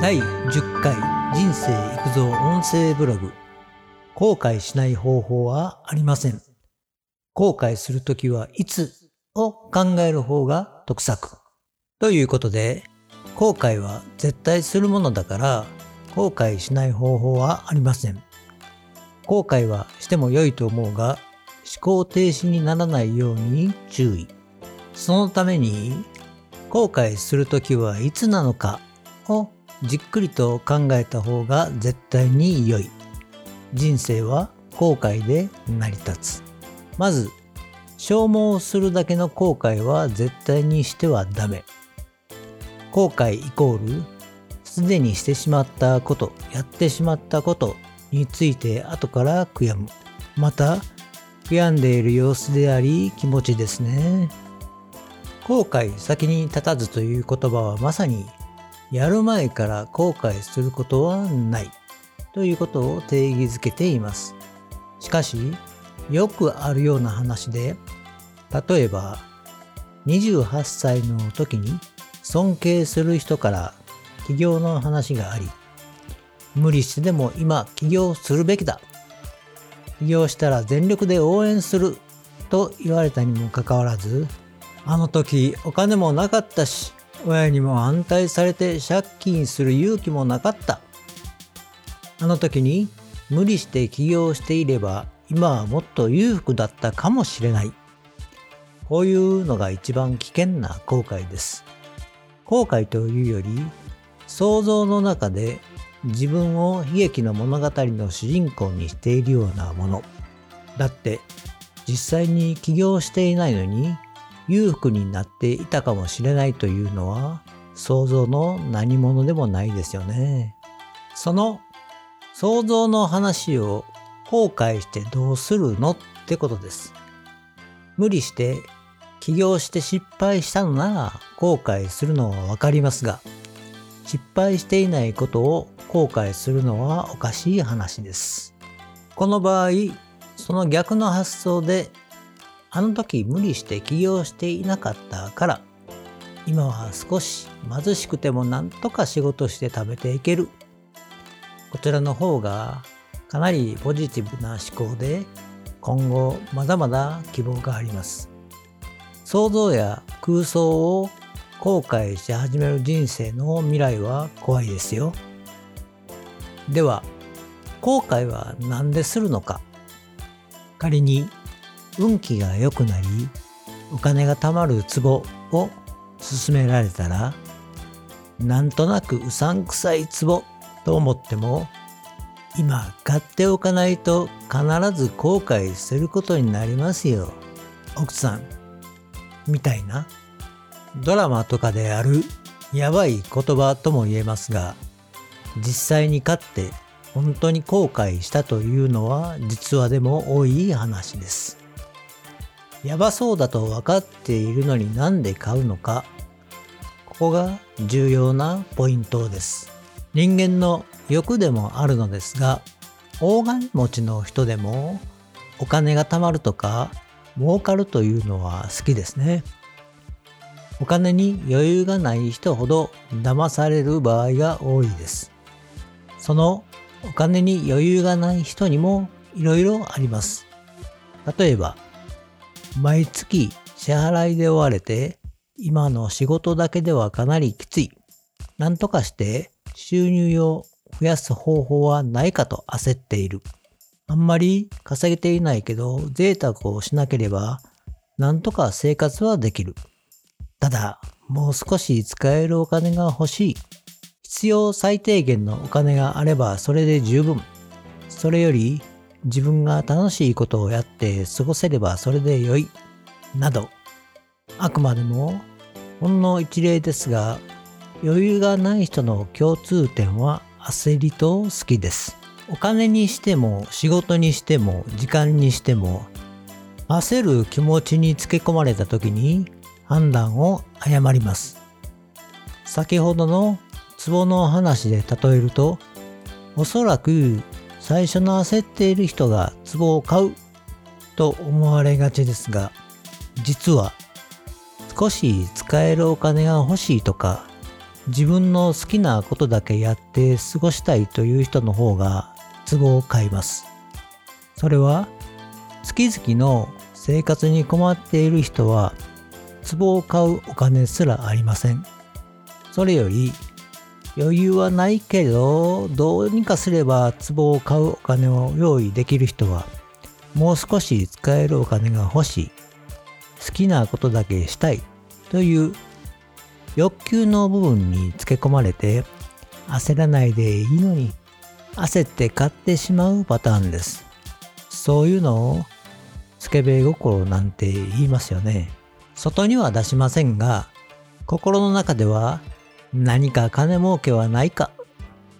第10回人生育造音声ブログ後悔しない方法はありません。後悔するときはいつを考える方が得策。ということで、後悔は絶対するものだから後悔しない方法はありません。後悔はしても良いと思うが思考停止にならないように注意。そのために後悔するときはいつなのかをじっくりと考えた方が絶対に良い。人生は後悔で成り立つ。まず、消耗するだけの後悔は絶対にしてはダメ。後悔イコール、すでにしてしまったこと、やってしまったことについて後から悔やむ。また、悔やんでいる様子であり気持ちですね。後悔先に立たずという言葉はまさにやる前から後悔することはないということを定義づけています。しかし、よくあるような話で、例えば、28歳の時に尊敬する人から起業の話があり、無理してでも今起業するべきだ。起業したら全力で応援すると言われたにもかかわらず、あの時お金もなかったし、親にも反対されて借金する勇気もなかった。あの時に無理して起業していれば今はもっと裕福だったかもしれない。こういうのが一番危険な後悔です。後悔というより想像の中で自分を悲劇の物語の主人公にしているようなもの。だって実際に起業していないのに裕福になっていたかもしれないというのは想像の何者でもないですよね。その想像の話を後悔してどうするのってことです。無理して起業して失敗したのなら後悔するのはわかりますが失敗していないことを後悔するのはおかしい話です。この場合その逆の発想であの時無理して起業していなかったから今は少し貧しくてもなんとか仕事して食べていける。こちらの方がかなりポジティブな思考で今後まだまだ希望があります。想像や空想を後悔し始める人生の未来は怖いですよ。では後悔は何でするのか。仮に運気が良くなりお金が貯まるツボを勧められたらなんとなくうさんくさいツボと思っても今買っておかないと必ず後悔することになりますよ奥さんみたいな？ドラマとかであるやばい言葉とも言えますが実際に買って本当に後悔したというのは実話でも多い話です。やばそうだと分かっているのになんで買うのかここが重要なポイントです。人間の欲でもあるのですが大金持ちの人でもお金が貯まるとか儲かるというのは好きですね。お金に余裕がない人ほど騙される場合が多いです。そのお金に余裕がない人にもいろいろあります。例えば毎月支払いで追われて、今の仕事だけではかなりきつい。なんとかして収入を増やす方法はないかと焦っている。あんまり稼げていないけど贅沢をしなければなんとか生活はできる。ただ、もう少し使えるお金が欲しい。必要最低限のお金があればそれで十分。それより自分が楽しいことをやって過ごせればそれでよい、など、あくまでもほんの一例ですが、余裕がない人の共通点は焦りと好きです。お金にしても仕事にしても時間にしても焦る気持ちにつけ込まれた時に判断を誤ります。先ほどの壺の話で例えるとおそらく最初の焦っている人が壺を買うと思われがちですが実は少し使えるお金が欲しいとか自分の好きなことだけやって過ごしたいという人の方が都合を買います。それは月々の生活に困っている人は壺を買うお金すらありません。それより余裕はないけどどうにかすれば壺を買うお金を用意できる人はもう少し使えるお金が欲しい好きなことだけしたいという欲求の部分につけ込まれて焦らないでいいのに焦って買ってしまうパターンです。そういうのをスケベ心なんて言いますよね。外には出しませんが心の中では何か金儲けはないか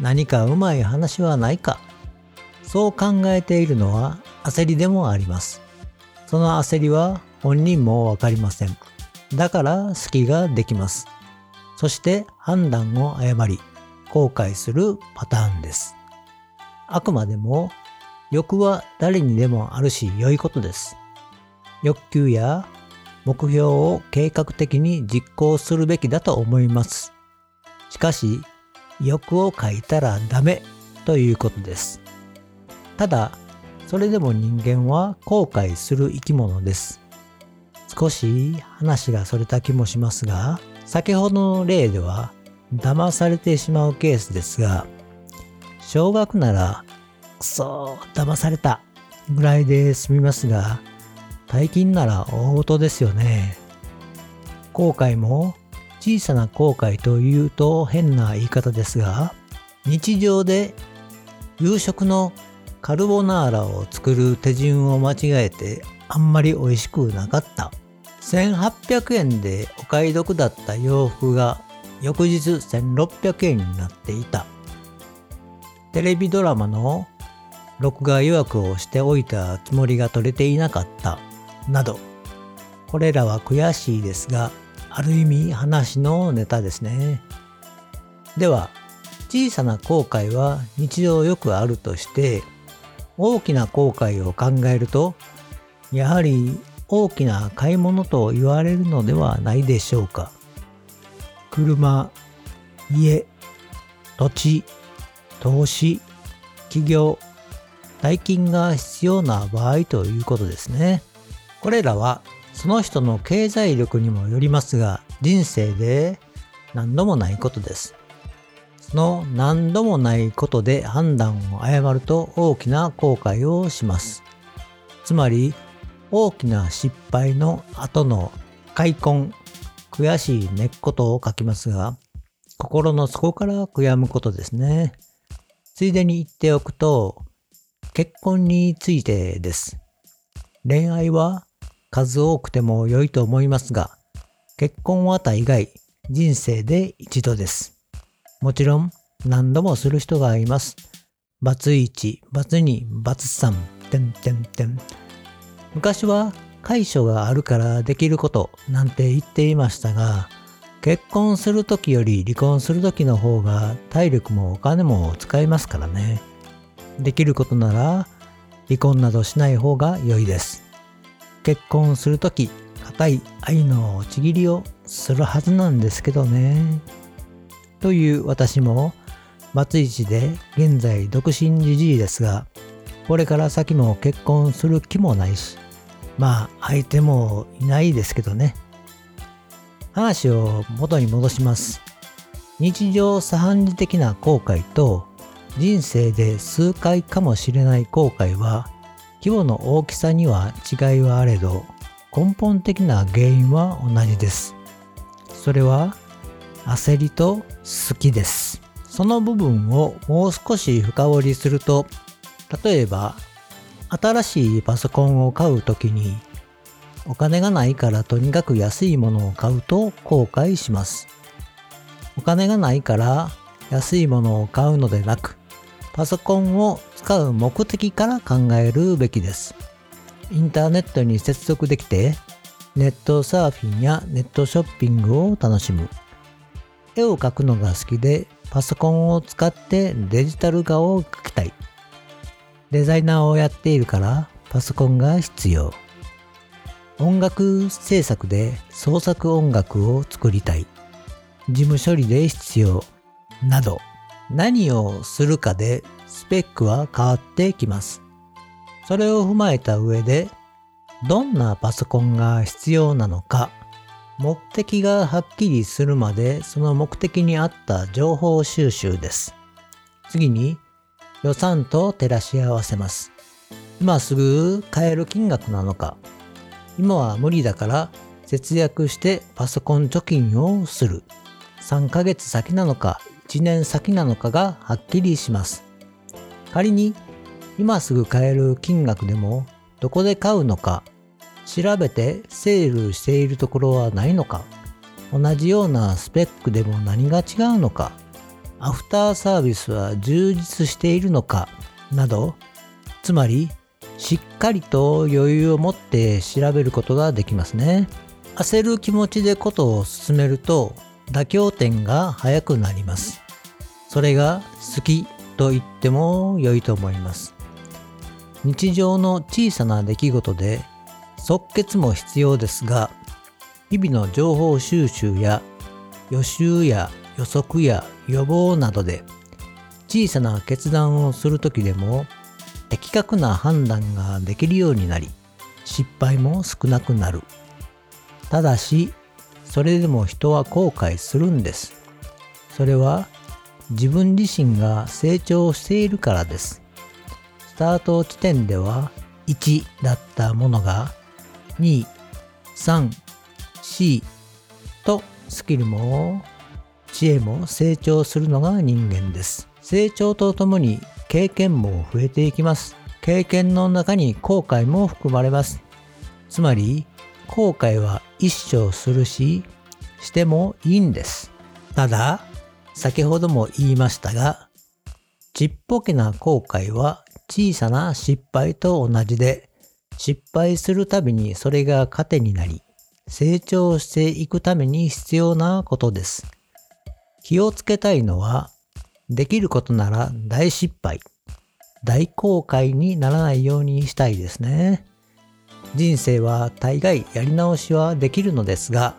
何かうまい話はないかそう考えているのは焦りでもあります。その焦りは本人もわかりません。だから隙ができます。そして判断を誤り、後悔するパターンです。あくまでも欲は誰にでもあるし良いことです。欲求や目標を計画的に実行するべきだと思います。しかし、欲を書いたらダメということです。ただ、それでも人間は後悔する生き物です。少し話がそれた気もしますが、先ほどの例では騙されてしまうケースですが、少額なら、くそ、騙されたぐらいで済みますが、大金なら大事ですよね。後悔も小さな後悔というと変な言い方ですが、日常で夕食のカルボナーラを作る手順を間違えてあんまり美味しくなかった。1800円でお買い得だった洋服が翌日1600円になっていた。テレビドラマの録画予約をしておいたつもりが取れていなかったなど、これらは悔しいですが、ある意味話のネタですね。では、小さな後悔は日常よくあるとして、大きな後悔を考えると、やはり大きな買い物と言われるのではないでしょうか。車、家、土地、投資、企業、大金が必要な場合ということですね。これらはその人の経済力にもよりますが、人生で何度もないことです。その何度もないことで判断を誤ると大きな後悔をします。つまり、大きな失敗の後の開墾、悔しい根っことを書きますが、心の底から悔やむことですね。ついでに言っておくと、結婚についてです。恋愛は数多くても良いと思いますが、結婚は大概人生で一度です。もちろん何度もする人がいます。バツ1、バツ2、バツ3、てんてんてん。昔は解消があるからできることなんて言っていましたが、結婚するときより離婚するときの方が体力もお金も使いますからね。できることなら離婚などしない方が良いです。結婚するとき、固い愛のちぎりをするはずなんですけどね。という私も、松井市で現在独身じじいですが、これから先も結婚する気もないし、まあ相手もいないですけどね。話を元に戻します。日常茶飯事的な後悔と人生で数回かもしれない後悔は規模の大きさには違いはあれど根本的な原因は同じです。それは焦りと好きです。その部分をもう少し深掘りすると例えば新しいパソコンを買う時にお金がないからとにかく安いものを買うと後悔します。お金がないから安いものを買うのでなくパソコンを使う目的から考えるべきです。インターネットに接続できて、ネットサーフィンやネットショッピングを楽しむ。絵を描くのが好きで、パソコンを使ってデジタル画を描きたい。デザイナーをやっているからパソコンが必要。音楽制作で創作音楽を作りたい。事務処理で必要など何をするかでスペックは変わってきます。それを踏まえた上でどんなパソコンが必要なのか目的がはっきりするまでその目的に合った情報収集です。次に予算と照らし合わせます。今すぐ買える金額なのか、今は無理だから節約してパソコン貯金をする。3ヶ月先なのか1年先なのかがはっきりします。仮に今すぐ買える金額でもどこで買うのか調べてセールしているところはないのか同じようなスペックでも何が違うのかアフターサービスは充実しているのかなどつまりしっかりと余裕を持って調べることができますね焦る気持ちでことを進めると妥協点が早くなります。それが好きと言っても良いと思います。日常の小さな出来事で即決も必要ですが日々の情報収集や予習や予測や予防などで小さな決断をする時でも的確な判断ができるようになり失敗も少なくなる。ただしそれでも人は後悔するんですそれは自分自身が成長しているからですスタート地点では1だったものが2、3、4とスキルも知恵も成長するのが人間です。成長とともに経験も増えていきます。経験の中に後悔も含まれます。つまり後悔は一生するし、してもいいんです。ただ、先ほども言いましたが、ちっぽけな後悔は小さな失敗と同じで、失敗するたびにそれが糧になり、成長していくために必要なことです。気をつけたいのは、できることなら大失敗、大後悔にならないようにしたいですね。人生は大概やり直しはできるのですが、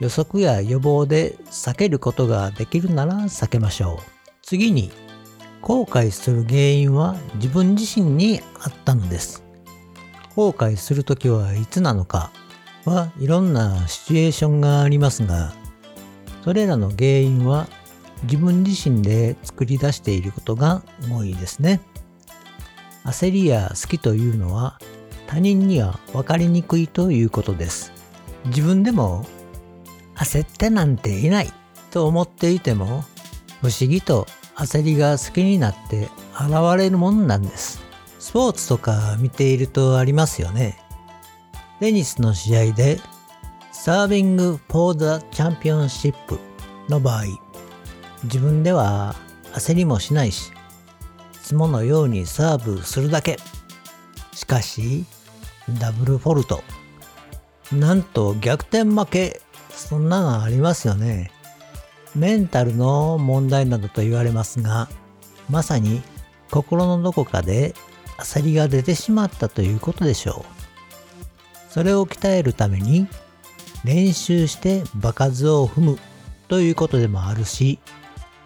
予測や予防で避けることができるなら避けましょう。次に、後悔する原因は自分自身にあったのです。後悔するときはいつなのかはいろんなシチュエーションがありますが、それらの原因は自分自身で作り出していることが多いですね。焦りや好きというのは他人には分かりにくいということです。自分でも焦ってなんていないと思っていても不思議と焦りが好きになって現れるもんなんです。スポーツとか見ているとありますよね。テニスの試合で、サービング・フォー・ザ・チャンピオンシップの場合、自分では焦りもしないし、いつものようにサーブするだけ。しかし、ダブルフォルト。なんと逆転負け。そんなのありますよね。メンタルの問題などと言われますが、まさに心のどこかで焦りが出てしまったということでしょう。それを鍛えるために練習して場数を踏むということでもあるし、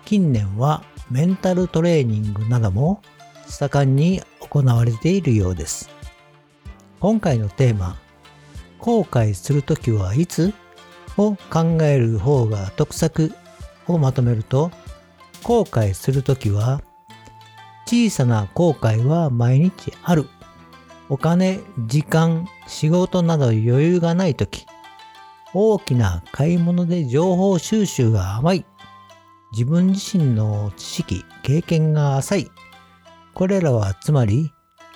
近年はメンタルトレーニングなども盛んに行われているようです。今回のテーマ、後悔するときはいつ？を考える方が得策をまとめると、後悔するときは小さな後悔は毎日ある。お金、時間、仕事など余裕がないとき、大きな買い物で情報収集が甘い。自分自身の知識、経験が浅い。これらはつまり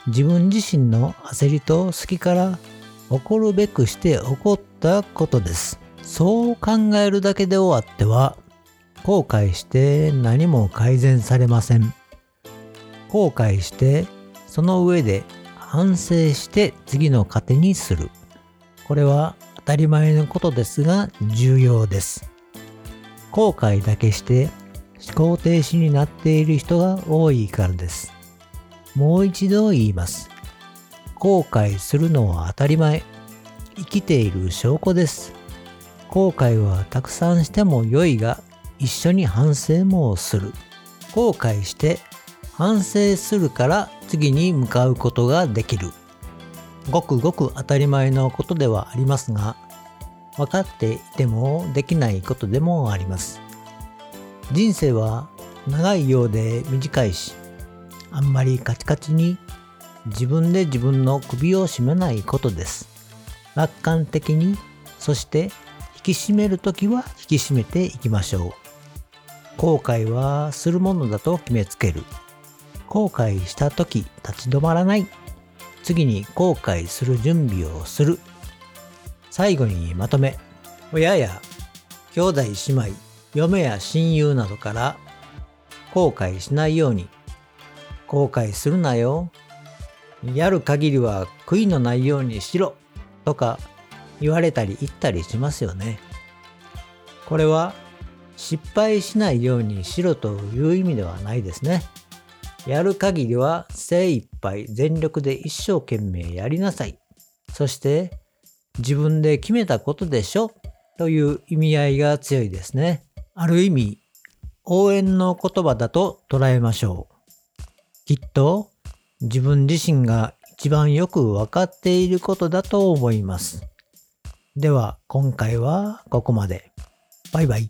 自分自身の焦りと好きから起こるべくして起こったことです。そう考えるだけで終わっては後悔して何も改善されません。後悔してその上で反省して次の糧にする。これは当たり前のことですが重要です。後悔だけして思考停止になっている人が多いからです。もう一度言います。後悔するのは当たり前。生きている証拠です。後悔はたくさんしても良いが一緒に反省もする。後悔して反省するから次に向かうことができる。ごくごく当たり前のことではありますが、分かっていてもできないことでもあります。人生は長いようで短いし、あんまりカチカチに自分で自分の首を絞めないことです。楽観的に、そして引き締めるときは引き締めていきましょう。後悔はするものだと決めつける。後悔したとき立ち止まらない。次に後悔する準備をする。最後にまとめ。親や兄弟姉妹、嫁や親友などから後悔しないように。後悔するなよ。やる限りは悔いのないようにしろ。とか言われたり言ったりしますよね。これは失敗しないようにしろという意味ではないですね。やる限りは精一杯全力で一生懸命やりなさい。そして自分で決めたことでしょという意味合いが強いですね。ある意味応援の言葉だと捉えましょう。きっと自分自身が一番よくわかっていることだと思います。では今回はここまで。バイバイ。